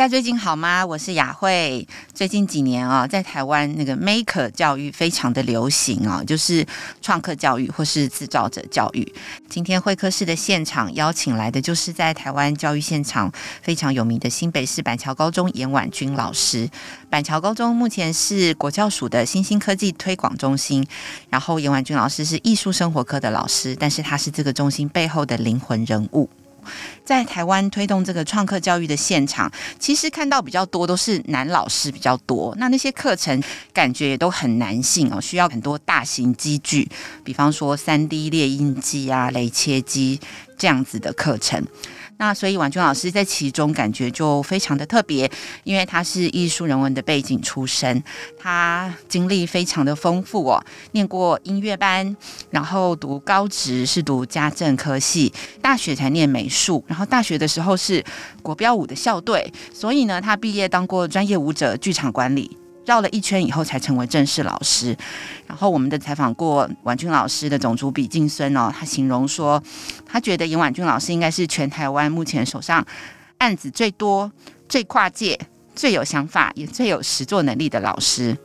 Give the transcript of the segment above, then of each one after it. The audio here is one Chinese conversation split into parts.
家最近好吗？我是雅慧。最近几年啊，在台湾那个 Maker 教育非常的流行啊，就是创客教育或是制造者教育。今天会客室的现场邀请来的，就是在台湾教育现场非常有名的新北市板桥高中严婉君老师。板桥高中目前是国教署的新兴科技推广中心，然后严婉君老师是艺术生活科的老师，但是他是这个中心背后的灵魂人物。在台湾推动这个创客教育的现场，其实看到比较多都是男老师比较多。那那些课程感觉也都很男性哦，需要很多大型机具，比方说三 D 列印机啊、雷切机这样子的课程。那所以婉君老师在其中感觉就非常的特别，因为他是艺术人文的背景出身，他经历非常的丰富哦，念过音乐班，然后读高职是读家政科系，大学才念美术，然后大学的时候是国标舞的校队，所以呢，他毕业当过专业舞者、剧场管理。绕了一圈以后才成为正式老师。然后我们的采访过婉君老师的总主笔静孙哦，他形容说，他觉得尹婉君老师应该是全台湾目前手上案子最多、最跨界、最有想法，也最有实作能力的老师。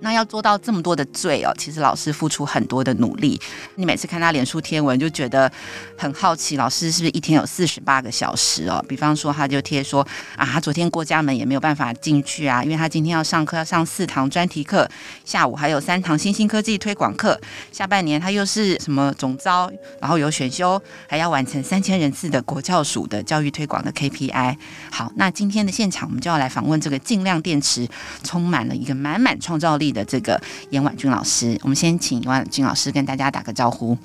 那要做到这么多的最哦，其实老师付出很多的努力。你每次看他脸书贴文，就觉得很好奇，老师是不是一天有四十八个小时哦？比方说，他就贴说啊，他昨天过家门也没有办法进去啊，因为他今天要上课，要上四堂专题课，下午还有三堂新兴科技推广课。下半年他又是什么总招，然后有选修，还要完成三千人次的国教署的教育推广的 KPI。好，那今天的现场我们就要来访问这个尽量电池，充满了一个满满创造力的这个严婉君老师，我们先请严婉君老师跟大家打个招呼。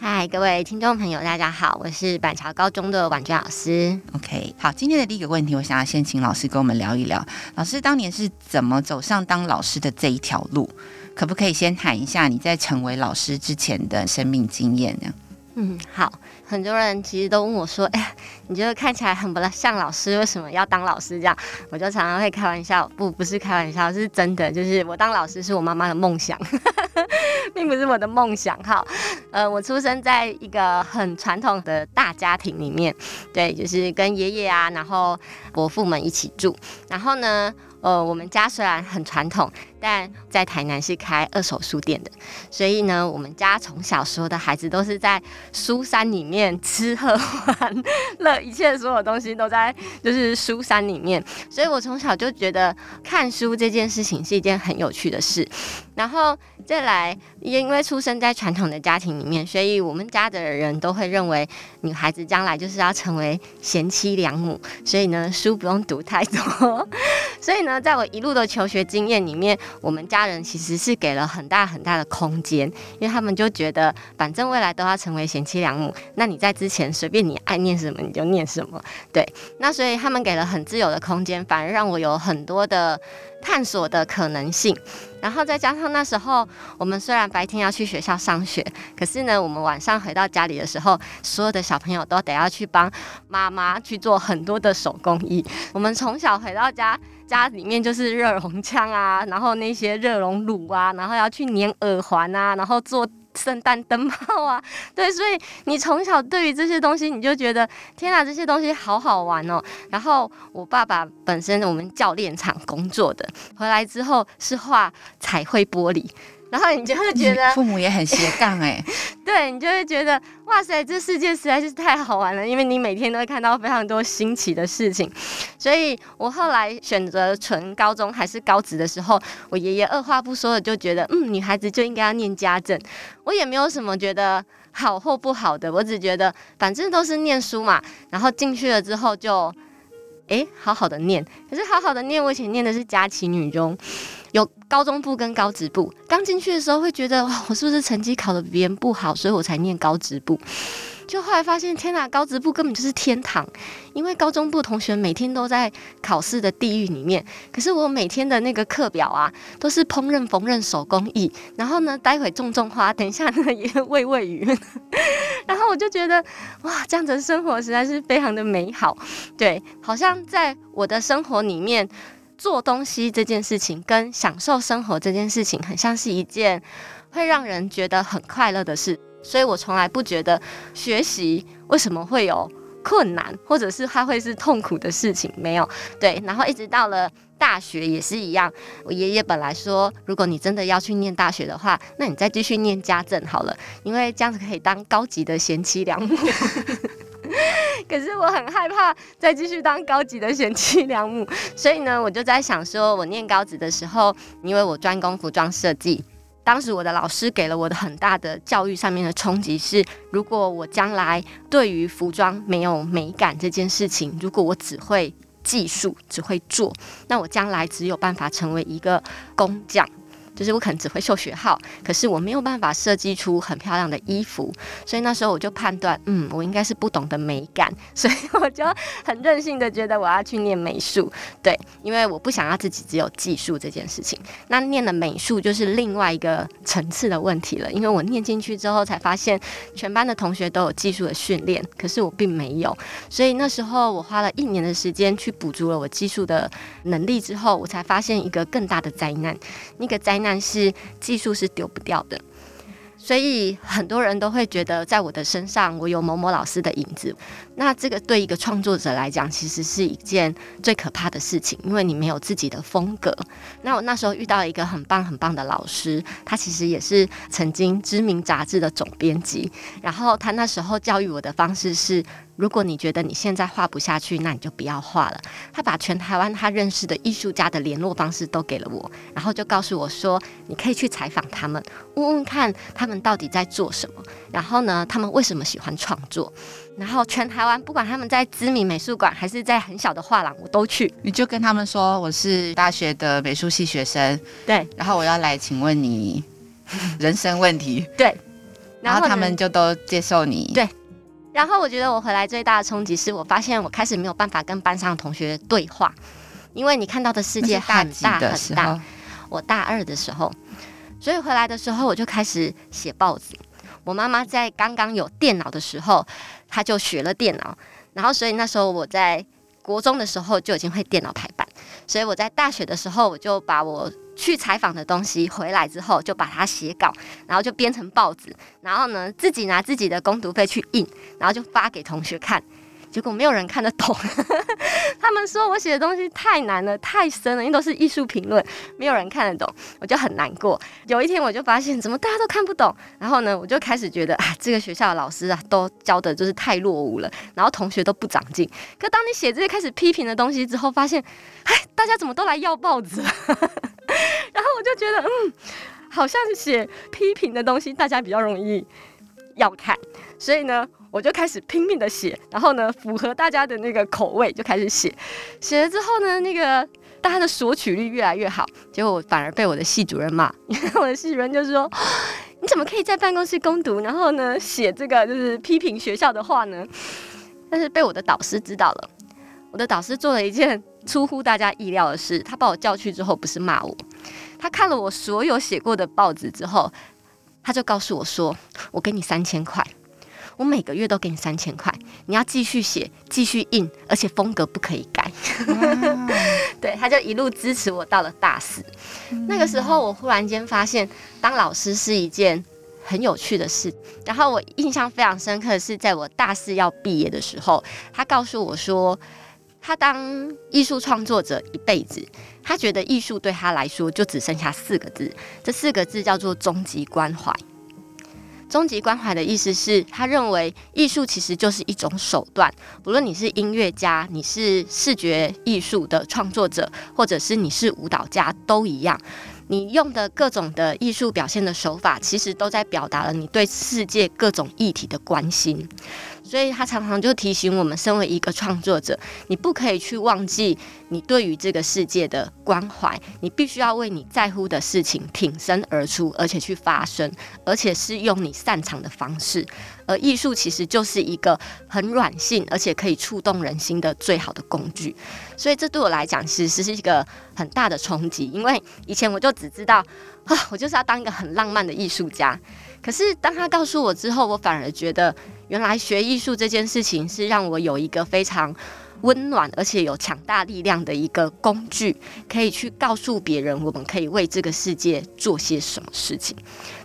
嗨，各位听众朋友，大家好，我是板桥高中的婉君老师。OK，好，今天的第一个问题，我想要先请老师跟我们聊一聊，老师当年是怎么走上当老师的这一条路？可不可以先谈一下你在成为老师之前的生命经验呢？嗯，好。很多人其实都问我说：“哎，你觉得看起来很不像老师，为什么要当老师？”这样，我就常常会开玩笑，不，不是开玩笑，是真的，就是我当老师是我妈妈的梦想，并不是我的梦想。哈，呃，我出生在一个很传统的大家庭里面，对，就是跟爷爷啊，然后伯父们一起住，然后呢，呃，我们家虽然很传统，但在台南是开二手书店的，所以呢，我们家从小时候的孩子都是在书山里面吃喝玩乐，一切所有东西都在就是书山里面，所以我从小就觉得看书这件事情是一件很有趣的事。然后再来，因为出生在传统的家庭里面，所以我们家的人都会认为女孩子将来就是要成为贤妻良母，所以呢，书不用读太多，所以呢。那在我一路的求学经验里面，我们家人其实是给了很大很大的空间，因为他们就觉得，反正未来都要成为贤妻良母，那你在之前随便你爱念什么你就念什么，对。那所以他们给了很自由的空间，反而让我有很多的探索的可能性。然后再加上那时候，我们虽然白天要去学校上学，可是呢，我们晚上回到家里的时候，所有的小朋友都得要去帮妈妈去做很多的手工艺。我们从小回到家。家里面就是热熔枪啊，然后那些热熔炉啊，然后要去粘耳环啊，然后做圣诞灯泡啊，对，所以你从小对于这些东西，你就觉得天哪，这些东西好好玩哦。然后我爸爸本身我们教练厂工作的，回来之后是画彩绘玻璃。然后你就会觉得父母也很斜杠哎，对，你就会觉得哇塞，这世界实在是太好玩了，因为你每天都会看到非常多新奇的事情。所以我后来选择纯高中还是高职的时候，我爷爷二话不说的就觉得，嗯，女孩子就应该要念家政。我也没有什么觉得好或不好的，我只觉得反正都是念书嘛。然后进去了之后就，哎，好好的念。可是好好的念，我以前念的是佳琪女中。有高中部跟高职部，刚进去的时候会觉得哇，我是不是成绩考得比别人不好，所以我才念高职部。就后来发现，天哪，高职部根本就是天堂，因为高中部同学每天都在考试的地狱里面，可是我每天的那个课表啊，都是烹饪、缝纫、手工艺，然后呢，待会种种花，等一下呢 也喂喂鱼，然后我就觉得哇，这样子的生活实在是非常的美好。对，好像在我的生活里面做东西这件事情，跟享受生活这件事情，很像是一件会让人觉得很快乐的事。所以我从来不觉得学习为什么会有困难，或者是它会是痛苦的事情，没有。对，然后一直到了大学也是一样。我爷爷本来说，如果你真的要去念大学的话，那你再继续念家政好了，因为这样子可以当高级的贤妻良母。可是我很害怕再继续当高级的贤妻良母，所以呢，我就在想说，我念高职的时候，因为我专攻服装设计。当时我的老师给了我的很大的教育上面的冲击是，如果我将来对于服装没有美感这件事情，如果我只会技术，只会做，那我将来只有办法成为一个工匠。就是我可能只会绣学号，可是我没有办法设计出很漂亮的衣服，所以那时候我就判断，嗯，我应该是不懂得美感，所以我就很任性的觉得我要去念美术，对，因为我不想要自己只有技术这件事情。那念了美术就是另外一个层次的问题了，因为我念进去之后才发现，全班的同学都有技术的训练，可是我并没有，所以那时候我花了一年的时间去补足了我技术的能力之后，我才发现一个更大的灾难，那个灾但是技术是丢不掉的。所以很多人都会觉得，在我的身上，我有某某老师的影子。那这个对一个创作者来讲，其实是一件最可怕的事情，因为你没有自己的风格。那我那时候遇到一个很棒很棒的老师，他其实也是曾经知名杂志的总编辑。然后他那时候教育我的方式是：如果你觉得你现在画不下去，那你就不要画了。他把全台湾他认识的艺术家的联络方式都给了我，然后就告诉我说，你可以去采访他们，问问看他们。到底在做什么？然后呢，他们为什么喜欢创作？然后全台湾，不管他们在知名美术馆还是在很小的画廊，我都去。你就跟他们说，我是大学的美术系学生，对。然后我要来请问你人生问题，对。然后，他们就都接受你，对。然后我觉得我回来最大的冲击是我发现我开始没有办法跟班上的同学对话，因为你看到的世界很大很大。我大二的时候。所以回来的时候，我就开始写报纸。我妈妈在刚刚有电脑的时候，她就学了电脑。然后，所以那时候我在国中的时候就已经会电脑排版。所以我在大学的时候，我就把我去采访的东西回来之后，就把它写稿，然后就编成报纸。然后呢，自己拿自己的工读费去印，然后就发给同学看。结果没有人看得懂，他们说我写的东西太难了，太深了，因为都是艺术评论，没有人看得懂，我就很难过。有一天我就发现，怎么大家都看不懂？然后呢，我就开始觉得啊，这个学校的老师啊，都教的就是太落伍了，然后同学都不长进。可当你写这些开始批评的东西之后，发现，哎，大家怎么都来要报纸了？然后我就觉得，嗯，好像是写批评的东西，大家比较容易要看，所以呢。我就开始拼命的写，然后呢，符合大家的那个口味，就开始写。写了之后呢，那个大家的索取率越来越好，结果反而被我的系主任骂。因 为我的系主任就说：“你怎么可以在办公室攻读，然后呢，写这个就是批评学校的话呢？”但是被我的导师知道了。我的导师做了一件出乎大家意料的事，他把我叫去之后，不是骂我，他看了我所有写过的报纸之后，他就告诉我说：“我给你三千块。”我每个月都给你三千块，你要继续写，继续印，而且风格不可以改。对，他就一路支持我到了大四。嗯。那个时候，我忽然间发现，当老师是一件很有趣的事。然后我印象非常深刻的是，在我大四要毕业的时候，他告诉我说，他当艺术创作者一辈子，他觉得艺术对他来说就只剩下四个字，这四个字叫做终极关怀。终极关怀的意思是，他认为艺术其实就是一种手段，不论你是音乐家，你是视觉艺术的创作者，或者是你是舞蹈家，都一样。你用的各种的艺术表现的手法，其实都在表达了你对世界各种议题的关心。所以他常常就提醒我们，身为一个创作者，你不可以去忘记你对于这个世界的关怀，你必须要为你在乎的事情挺身而出，而且去发声，而且是用你擅长的方式。而艺术其实就是一个很软性，而且可以触动人心的最好的工具。所以这对我来讲，其实是一个很大的冲击，因为以前我就只知道啊，我就是要当一个很浪漫的艺术家。可是当他告诉我之后，我反而觉得，原来学艺术这件事情是让我有一个非常温暖而且有强大力量的一个工具，可以去告诉别人，我们可以为这个世界做些什么事情。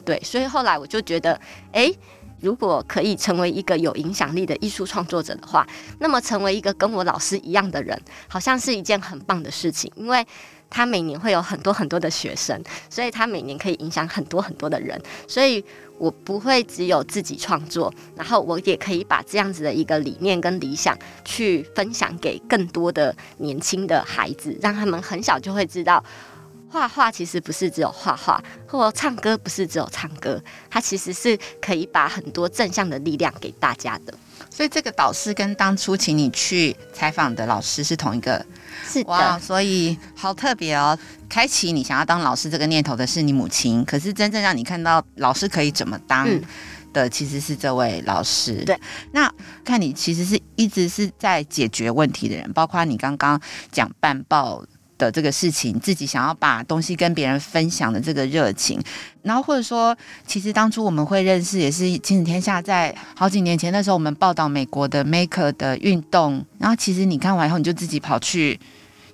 对，所以后来我就觉得，诶，如果可以成为一个有影响力的艺术创作者的话，那么成为一个跟我老师一样的人，好像是一件很棒的事情，因为。他每年会有很多很多的学生，所以他每年可以影响很多很多的人，所以我不会只有自己创作，然后我也可以把这样子的一个理念跟理想去分享给更多的年轻的孩子，让他们很小就会知道，画画其实不是只有画画，或唱歌不是只有唱歌，它其实是可以把很多正向的力量给大家的。所以这个导师跟当初请你去采访的老师是同一个。是的哇，所以好特别哦！开启你想要当老师这个念头的是你母亲，可是真正让你看到老师可以怎么当的，其实是这位老师。对，那看你其实是一直是在解决问题的人，包括你刚刚讲办报的这个事情，自己想要把东西跟别人分享的这个热情，然后或者说，其实当初我们会认识也是亲子天下在好几年前那时候，我们报道美国的 Maker 的运动，然后其实你看完以后，你就自己跑去。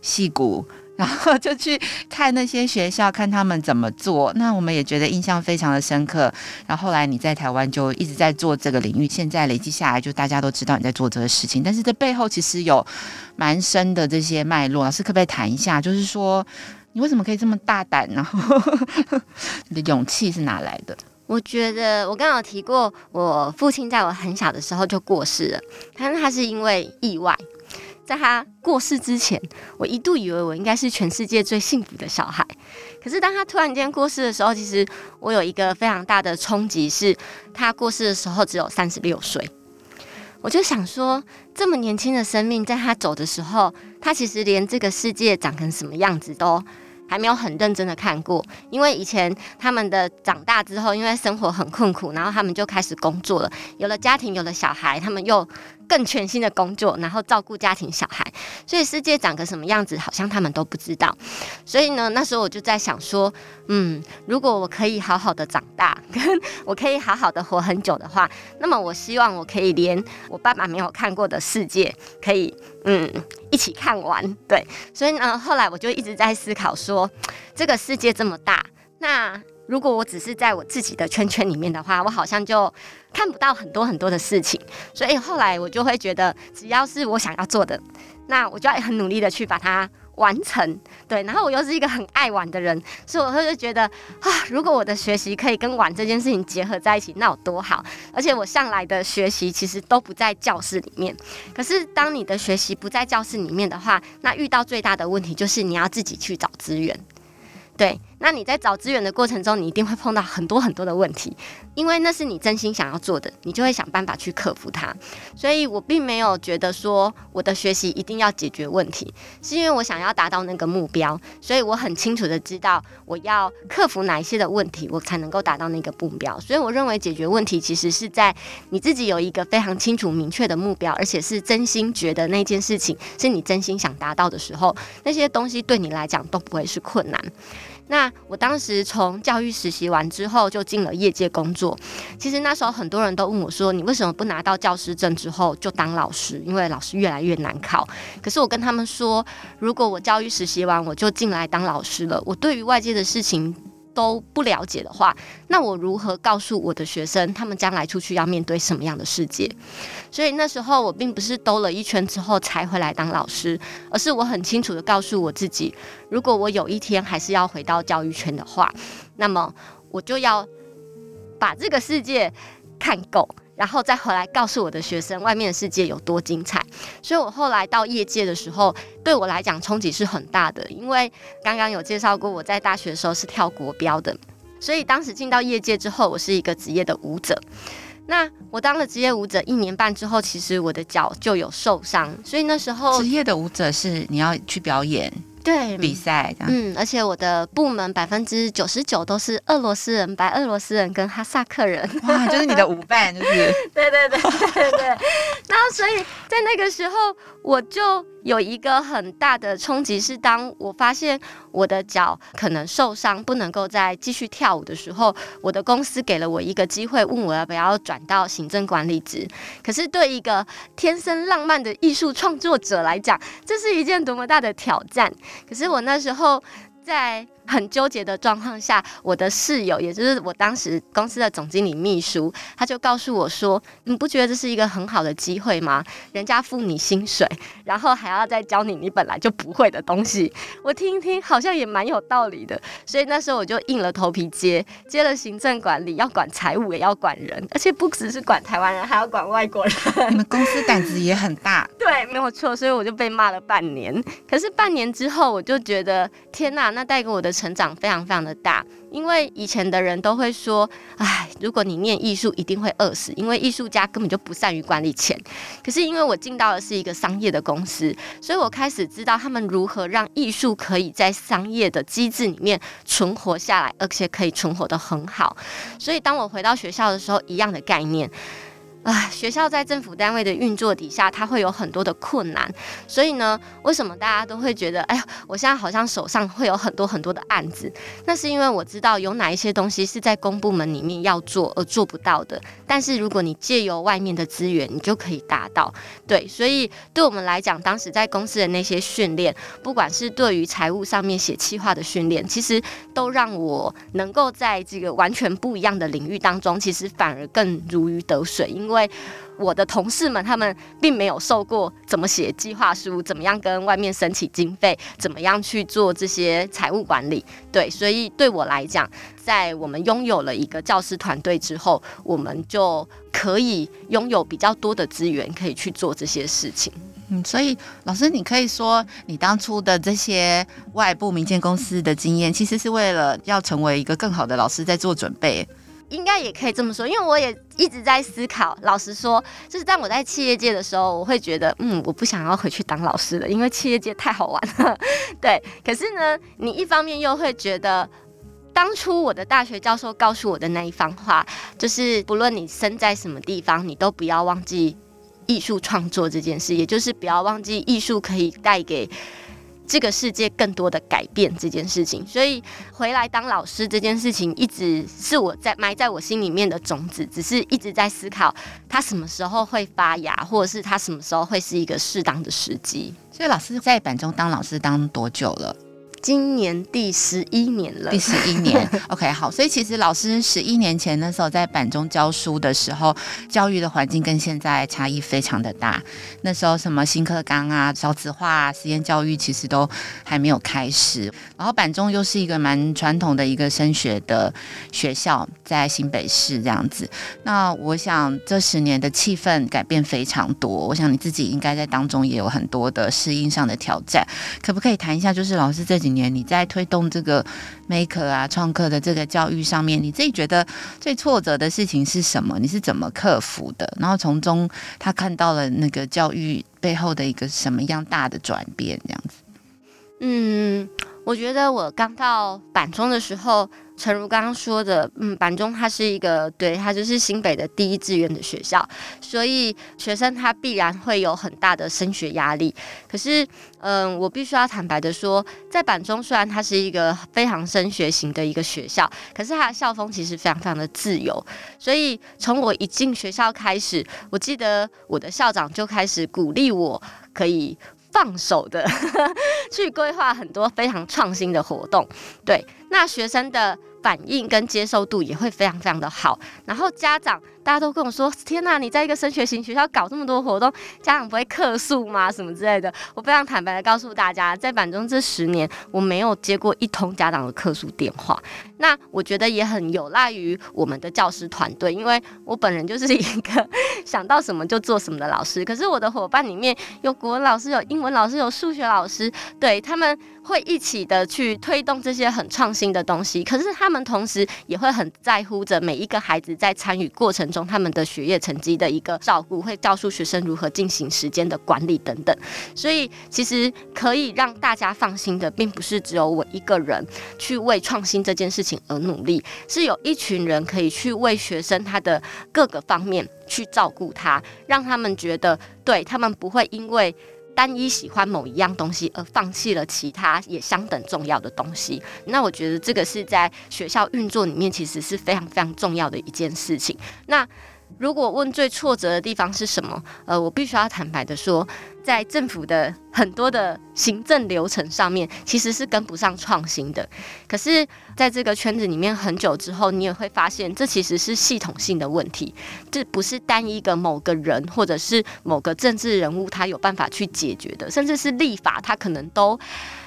戏谷，然后就去看那些学校，看他们怎么做。那我们也觉得印象非常的深刻。然后后来你在台湾就一直在做这个领域，现在累积下来，就大家都知道你在做这个事情。但是这背后其实有蛮深的这些脉络。老师可不可以谈一下？就是说你为什么可以这么大胆？然后 你的勇气是哪来的？我觉得我刚刚有提过，我父亲在我很小的时候就过世了，但是他是因为意外。在他过世之前，我一度以为我应该是全世界最幸福的小孩。可是当他突然间过世的时候，其实我有一个非常大的冲击，是他过世的时候只有三十六岁。我就想说，这么年轻的生命，在他走的时候，他其实连这个世界长成什么样子都还没有很认真的看过。因为以前他们的长大之后，因为生活很困苦，然后他们就开始工作了，有了家庭，有了小孩，他们又。更全新的工作，然后照顾家庭、小孩，所以世界长个什么样子，好像他们都不知道。所以呢，那时候我就在想说，嗯，如果我可以好好的长大，跟我可以好好的活很久的话，那么我希望我可以连我爸爸没有看过的世界，可以嗯一起看完。对，所以呢，后来我就一直在思考说，这个世界这么大，那。如果我只是在我自己的圈圈里面的话，我好像就看不到很多很多的事情。所以后来我就会觉得，只要是我想要做的，那我就要很努力的去把它完成。对，然后我又是一个很爱玩的人，所以我会就觉得啊，如果我的学习可以跟玩这件事情结合在一起，那有多好！而且我向来的学习其实都不在教室里面。可是当你的学习不在教室里面的话，那遇到最大的问题就是你要自己去找资源。对，那你在找资源的过程中，你一定会碰到很多很多的问题，因为那是你真心想要做的，你就会想办法去克服它。所以我并没有觉得说我的学习一定要解决问题，是因为我想要达到那个目标，所以我很清楚的知道我要克服哪一些的问题，我才能够达到那个目标。所以我认为解决问题其实是在你自己有一个非常清楚明确的目标，而且是真心觉得那件事情是你真心想达到的时候，那些东西对你来讲都不会是困难。那我当时从教育实习完之后，就进了业界工作。其实那时候很多人都问我说：“你为什么不拿到教师证之后就当老师？因为老师越来越难考。”可是我跟他们说：“如果我教育实习完我就进来当老师了，我对于外界的事情。”都不了解的话，那我如何告诉我的学生，他们将来出去要面对什么样的世界？所以那时候我并不是兜了一圈之后才回来当老师，而是我很清楚的告诉我自己，如果我有一天还是要回到教育圈的话，那么我就要把这个世界看够。然后再回来告诉我的学生，外面的世界有多精彩。所以我后来到业界的时候，对我来讲冲击是很大的，因为刚刚有介绍过，我在大学的时候是跳国标的，所以当时进到业界之后，我是一个职业的舞者。那我当了职业舞者一年半之后，其实我的脚就有受伤，所以那时候职业的舞者是你要去表演对比赛这样。嗯，而且我的部门百分之九十九都是俄罗斯人、白俄罗斯人跟哈萨克人。哇，就是你的舞伴，就是。对对对对对。然后，所以在那个时候，我就有一个很大的冲击，是当我发现我的脚可能受伤，不能够再继续跳舞的时候，我的公司给了我一个机会，问我要不要转到行政管理职。可是对一个天生浪漫的艺术创作者来讲，这是一件多么大的挑战。可是我那时候在。很纠结的状况下，我的室友，也就是我当时公司的总经理秘书，他就告诉我说：“你不觉得这是一个很好的机会吗？人家付你薪水，然后还要再教你你本来就不会的东西。”我听一听，好像也蛮有道理的。所以那时候我就硬了头皮接，接了行政管理，要管财务，也要管人，而且不只是管台湾人，还要管外国人。你们公司胆子也很大。对，没有错。所以我就被骂了半年。可是半年之后，我就觉得天哪，那带给我的。成长非常非常的大，因为以前的人都会说，哎，如果你念艺术，一定会饿死，因为艺术家根本就不善于管理钱。可是因为我进到的是一个商业的公司，所以我开始知道他们如何让艺术可以在商业的机制里面存活下来，而且可以存活得很好。所以当我回到学校的时候，一样的概念。啊，学校在政府单位的运作底下，它会有很多的困难。所以呢，为什么大家都会觉得，哎呀，我现在好像手上会有很多很多的案子？那是因为我知道有哪一些东西是在公部门里面要做而做不到的。但是如果你借由外面的资源，你就可以达到。对，所以对我们来讲，当时在公司的那些训练，不管是对于财务上面写企划的训练，其实都让我能够在这个完全不一样的领域当中，其实反而更如鱼得水，因为。因为我的同事们，他们并没有受过怎么写计划书，怎么样跟外面申请经费，怎么样去做这些财务管理。对，所以对我来讲，在我们拥有了一个教师团队之后，我们就可以拥有比较多的资源，可以去做这些事情。嗯，所以老师，你可以说，你当初的这些外部民间公司的经验，其实是为了要成为一个更好的老师在做准备。应该也可以这么说，因为我也一直在思考。老实说，就是当我在企业界的时候，我会觉得，嗯，我不想要回去当老师了，因为企业界太好玩了。对，可是呢，你一方面又会觉得，当初我的大学教授告诉我的那一番话，就是不论你身在什么地方，你都不要忘记艺术创作这件事，也就是不要忘记艺术可以带给。这个世界更多的改变这件事情，所以回来当老师这件事情一直是我在埋在我心里面的种子，只是一直在思考它什么时候会发芽，或者是它什么时候会是一个适当的时机。所以老师在板中当老师当多久了？今年第十一年了，第十一年，OK，好，所以其实老师十一年前那时候在板中教书的时候，教育的环境跟现在差异非常的大。那时候什么新课纲啊、少子化啊、实验教育其实都还没有开始。然后板中又是一个蛮传统的一个升学的学校，在新北市这样子。那我想这十年的气氛改变非常多，我想你自己应该在当中也有很多的适应上的挑战。可不可以谈一下，就是老师这几年？你在推动这个 Maker 啊创客的这个教育上面，你自己觉得最挫折的事情是什么？你是怎么克服的？然后从中他看到了那个教育背后的一个什么样大的转变？这样子。嗯，我觉得我刚到板中的时候。诚如刚刚说的，嗯，板中它是一个，对，它就是新北的第一志愿的学校，所以学生他必然会有很大的升学压力。可是，嗯，我必须要坦白的说，在板中虽然它是一个非常升学型的一个学校，可是它的校风其实非常非常的自由。所以从我一进学校开始，我记得我的校长就开始鼓励我可以放手的 去规划很多非常创新的活动，对。那学生的反应跟接受度也会非常非常的好，然后家长大家都跟我说：“天哪，你在一个升学型学校搞这么多活动，家长不会客诉吗？什么之类的？”我非常坦白的告诉大家，在板中这十年，我没有接过一通家长的客诉电话。那我觉得也很有赖于我们的教师团队，因为我本人就是一个想到什么就做什么的老师。可是我的伙伴里面有国文老师，有英文老师，有数学老师，对，他们会一起的去推动这些很创新的东西，可是他们同时也会很在乎着每一个孩子在参与过程中他们的学业成绩的一个照顾，会告诉学生如何进行时间的管理等等。所以其实可以让大家放心的，并不是只有我一个人去为创新这件事情而努力，是有一群人可以去为学生他的各个方面去照顾他，让他们觉得对他们不会因为。单一喜欢某一样东西而放弃了其他也相等重要的东西，那我觉得这个是在学校运作里面其实是非常非常重要的一件事情。那如果问最挫折的地方是什么？呃，我必须要坦白的说，在政府的很多的行政流程上面，其实是跟不上创新的。可是，在这个圈子里面很久之后，你也会发现，这其实是系统性的问题，这不是单一个某个人或者是某个政治人物他有办法去解决的，甚至是立法，他可能都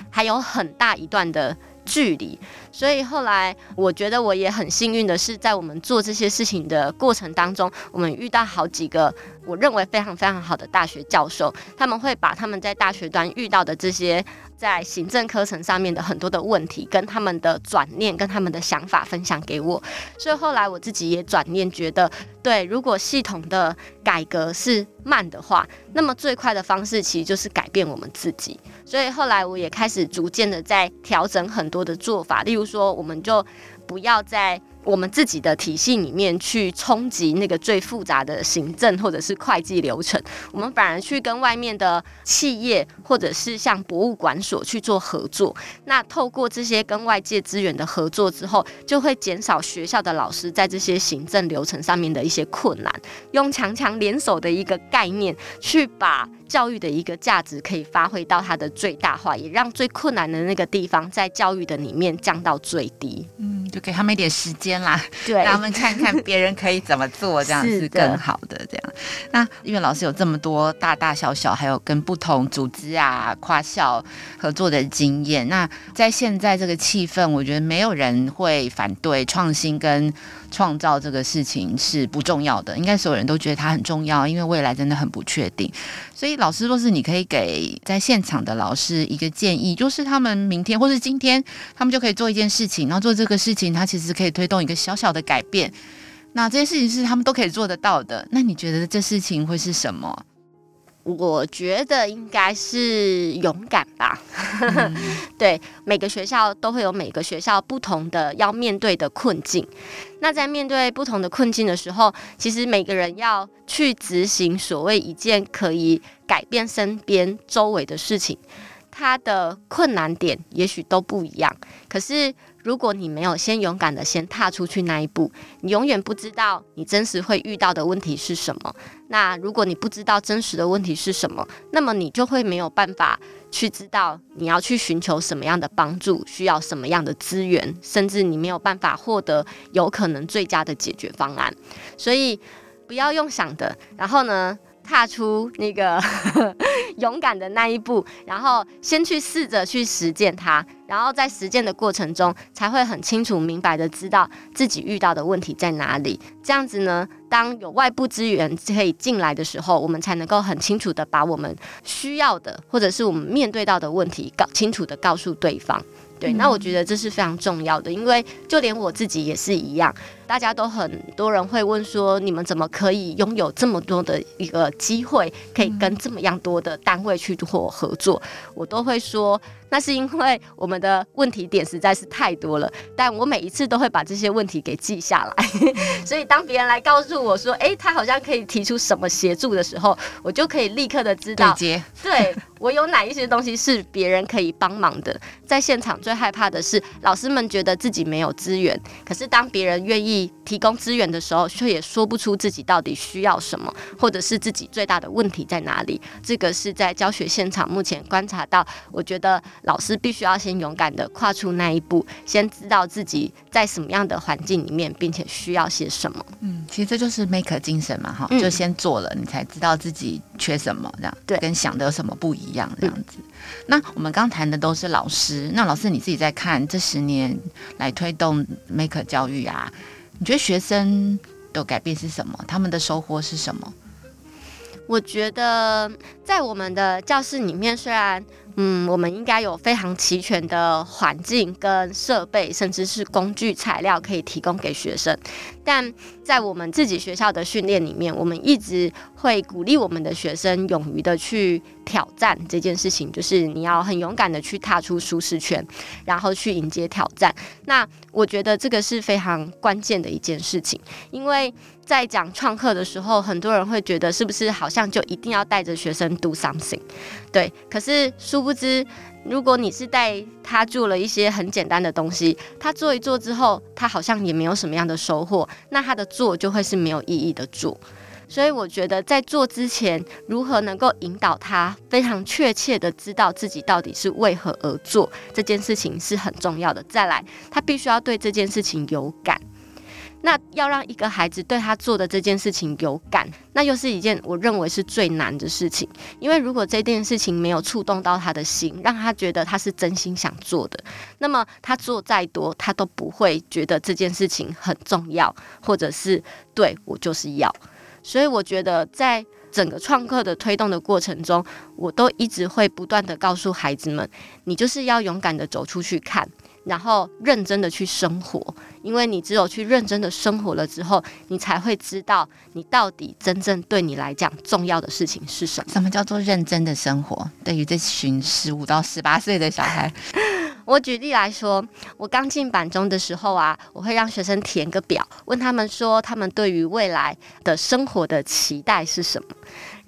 还有很大一段的距离。所以后来，我觉得我也很幸运的是，在我们做这些事情的过程当中，我们遇到好几个我认为非常非常好的大学教授，他们会把他们在大学端遇到的这些在行政课程上面的很多的问题，跟他们的转念，跟他们的想法分享给我。所以后来我自己也转念觉得，对，如果系统的改革是慢的话，那么最快的方式其实就是改变我们自己。所以后来我也开始逐渐的在调整很多的做法，例如。说，我们就不要再我们自己的体系里面去冲击那个最复杂的行政或者是会计流程，我们反而去跟外面的企业或者是像博物馆所去做合作。那透过这些跟外界资源的合作之后，就会减少学校的老师在这些行政流程上面的一些困难，用强强联手的一个概念去把。教育的一个价值可以发挥到它的最大化，也让最困难的那个地方在教育的里面降到最低。给他们一点时间啦，对，让他们看看别人可以怎么做，这样是更好的。这样，那因为老师有这么多大大小小，还有跟不同组织啊、跨校合作的经验，那在现在这个气氛，我觉得没有人会反对创新跟。创造这个事情是不重要的，应该所有人都觉得它很重要，因为未来真的很不确定。所以，老师若是你可以给在现场的老师一个建议，就是他们明天或是今天，他们就可以做一件事情，然后做这个事情，它其实可以推动一个小小的改变。那这些事情是他们都可以做得到的。那你觉得这事情会是什么？我觉得应该是勇敢吧。嗯、对，每个学校都会有每个学校不同的要面对的困境。那在面对不同的困境的时候，其实每个人要去执行所谓一件可以改变身边周围的事情，它的困难点也许都不一样。可是，如果你没有先勇敢的先踏出去那一步，你永远不知道你真实会遇到的问题是什么。那如果你不知道真实的问题是什么，那么你就会没有办法去知道你要去寻求什么样的帮助，需要什么样的资源，甚至你没有办法获得有可能最佳的解决方案。所以不要用想的，然后呢，踏出那个勇敢的那一步，然后先去试着去实践它，然后在实践的过程中，才会很清楚明白的知道自己遇到的问题在哪里。这样子呢，当有外部资源可以进来的时候，我们才能够很清楚的把我们需要的，或者是我们面对到的问题，搞清楚的告诉对方。对，那我觉得这是非常重要的，因为就连我自己也是一样。大家都很多人会问说，你们怎么可以拥有这么多的一个机会，可以跟这么样多的单位去做合作？我都会说，那是因为我们的问题点实在是太多了。但我每一次都会把这些问题给记下来，所以当别人来告诉我说，哎，他好像可以提出什么协助的时候，我就可以立刻的知道，对我有哪一些东西是别人可以帮忙的。在现场最害怕的是，老师们觉得自己没有资源，可是当别人愿意。提供资源的时候，却也说不出自己到底需要什么，或者是自己最大的问题在哪里。这个是在教学现场目前观察到，我觉得老师必须要先勇敢的跨出那一步，先知道自己在什么样的环境里面，并且需要些什么。嗯，其实这就是 maker 精神嘛，哈、嗯，就先做了，你才知道自己缺什么，这样对，跟想的有什么不一样，这样子。嗯、那我们刚谈的都是老师，那老师你自己在看这十年来推动 maker 教育啊？你觉得学生的改变是什么？他们的收获是什么？我觉得在我们的教室里面，虽然嗯，我们应该有非常齐全的环境跟设备，甚至是工具材料可以提供给学生。但在我们自己学校的训练里面，我们一直会鼓励我们的学生勇于的去挑战这件事情，就是你要很勇敢的去踏出舒适圈，然后去迎接挑战。那我觉得这个是非常关键的一件事情，因为在讲创客的时候，很多人会觉得是不是好像就一定要带着学生 do something，对，可是殊不知。如果你是带他做了一些很简单的东西，他做一做之后，他好像也没有什么样的收获，那他的做就会是没有意义的做。所以我觉得在做之前，如何能够引导他非常确切的知道自己到底是为何而做这件事情是很重要的。再来，他必须要对这件事情有感。那要让一个孩子对他做的这件事情有感，那又是一件我认为是最难的事情。因为如果这件事情没有触动到他的心，让他觉得他是真心想做的，那么他做再多，他都不会觉得这件事情很重要，或者是对我就是要。所以我觉得在整个创客的推动的过程中，我都一直会不断地告诉孩子们，你就是要勇敢地走出去看。然后认真的去生活，因为你只有去认真的生活了之后，你才会知道你到底真正对你来讲重要的事情是什么。什么叫做认真的生活？对于这群十五到十八岁的小孩，我举例来说，我刚进板中的时候啊，我会让学生填个表，问他们说他们对于未来的生活的期待是什么。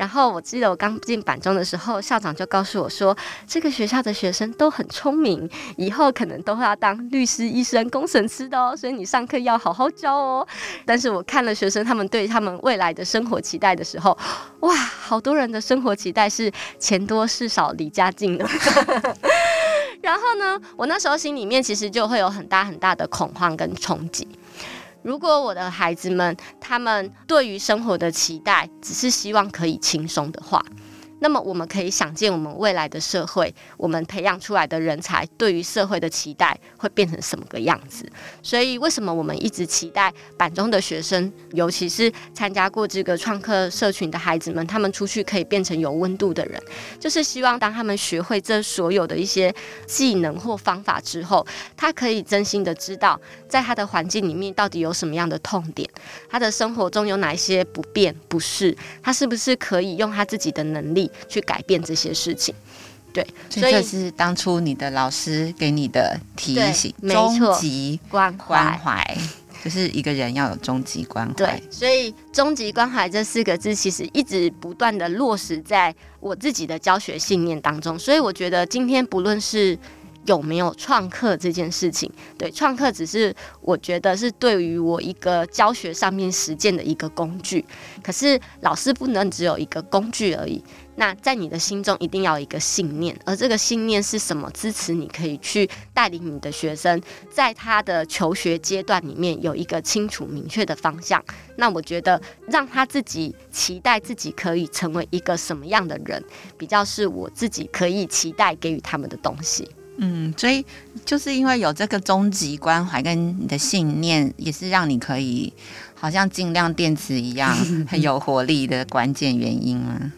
然后我记得我刚进板中的时候，校长就告诉我说，这个学校的学生都很聪明，以后可能都会要当律师、医生、工程师的哦，所以你上课要好好教哦。但是我看了学生他们对他们未来的生活期待的时候，哇，好多人的生活期待是钱多事少离家近的。然后呢，我那时候心里面其实就会有很大很大的恐慌跟冲击。如果我的孩子们，他们对于生活的期待只是希望可以轻松的话，那么我们可以想见，我们未来的社会，我们培养出来的人才对于社会的期待会变成什么个样子？所以，为什么我们一直期待板中的学生，尤其是参加过这个创客社群的孩子们，他们出去可以变成有温度的人，就是希望当他们学会这所有的一些技能或方法之后，他可以真心的知道，在他的环境里面到底有什么样的痛点，他的生活中有哪一些不便不适，他是不是可以用他自己的能力。去改变这些事情，对，所以这是当初你的老师给你的提醒，没错，终极关怀，关 怀就是一个人要有终极关怀。对，所以终极关怀这四个字其实一直不断的落实在我自己的教学信念当中。所以我觉得今天不论是有没有创客这件事情，对，创客只是我觉得是对于我一个教学上面实践的一个工具。可是老师不能只有一个工具而已。那在你的心中一定要有一个信念，而这个信念是什么？支持你可以去带领你的学生，在他的求学阶段里面有一个清楚明确的方向。那我觉得让他自己期待自己可以成为一个什么样的人，比较是我自己可以期待给予他们的东西。嗯，所以就是因为有这个终极关怀跟你的信念，也是让你可以好像尽量电池一样 很有活力的关键原因啊。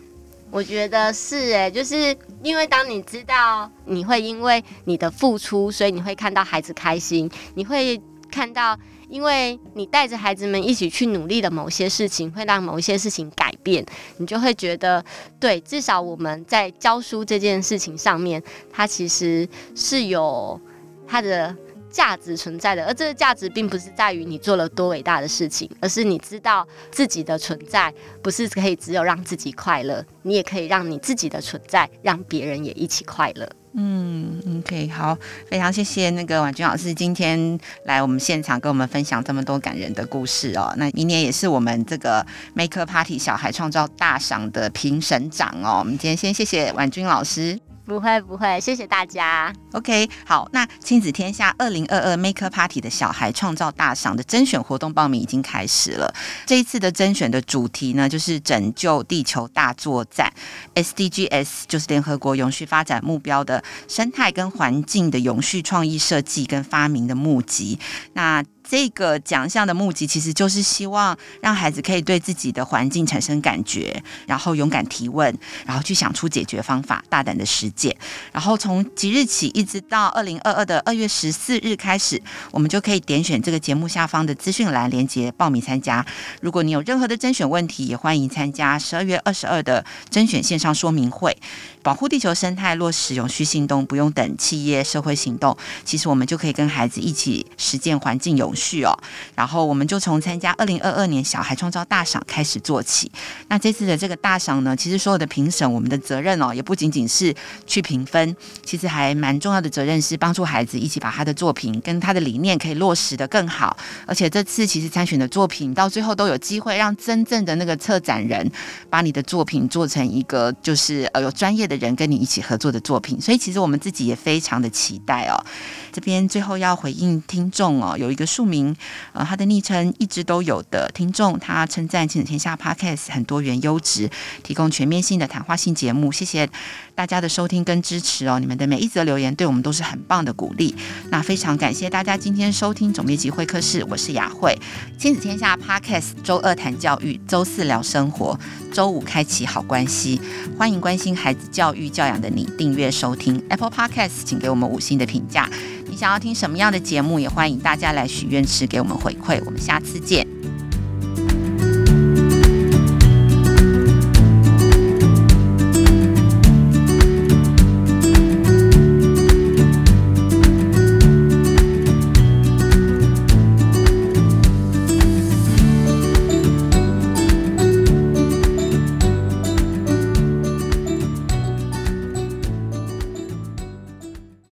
我觉得是哎，就是因为当你知道你会因为你的付出，所以你会看到孩子开心，你会看到，因为你带着孩子们一起去努力的某些事情，会让某些事情改变，你就会觉得，对，至少我们在教书这件事情上面，它其实是有它的。价值存在的，而这个价值并不是在于你做了多伟大的事情，而是你知道自己的存在不是可以只有让自己快乐，你也可以让你自己的存在让别人也一起快乐。嗯，OK，好，非常谢谢那个婉君老师今天来我们现场跟我们分享这么多感人的故事哦。那明年也是我们这个 Maker Party 小孩创造大赏的评审长哦。我们今天先谢谢婉君老师。不会不会，谢谢大家。OK，好，那亲子天下二零二二 Maker Party 的小孩创造大赏的甄选活动报名已经开始了。这一次的甄选的主题呢，就是拯救地球大作战，SDGs 就是联合国永续发展目标的生态跟环境的永续创意设计跟发明的募集。那这个奖项的目的其实就是希望让孩子可以对自己的环境产生感觉，然后勇敢提问，然后去想出解决方法，大胆的实践。然后从即日起一直到二零二二的二月十四日开始，我们就可以点选这个节目下方的资讯栏连接报名参加。如果你有任何的甄选问题，也欢迎参加十二月二十二的甄选线上说明会。保护地球生态，落实永续行动，不用等企业社会行动，其实我们就可以跟孩子一起实践环境永续哦。然后我们就从参加二零二二年小孩创造大赏开始做起。那这次的这个大赏呢，其实所有的评审，我们的责任哦，也不仅仅是去评分，其实还蛮重要的责任是帮助孩子一起把他的作品跟他的理念可以落实得更好。而且这次其实参选的作品到最后都有机会让真正的那个策展人把你的作品做成一个就是呃有专业的。的人跟你一起合作的作品，所以其实我们自己也非常的期待哦。这边最后要回应听众哦，有一个署名，呃，他的昵称一直都有的听众，他称赞《亲子天下》Podcast 很多元优质，提供全面性的谈话性节目，谢谢大家的收听跟支持哦。你们的每一则留言对我们都是很棒的鼓励，那非常感谢大家今天收听总编辑会客室，我是雅慧，《亲子天下》Podcast 周二谈教育，周四聊生活，周五开启好关系，欢迎关心孩子教。教育教养的你，订阅收听 Apple Podcast，请给我们五星的评价。你想要听什么样的节目，也欢迎大家来许愿池给我们回馈。我们下次见。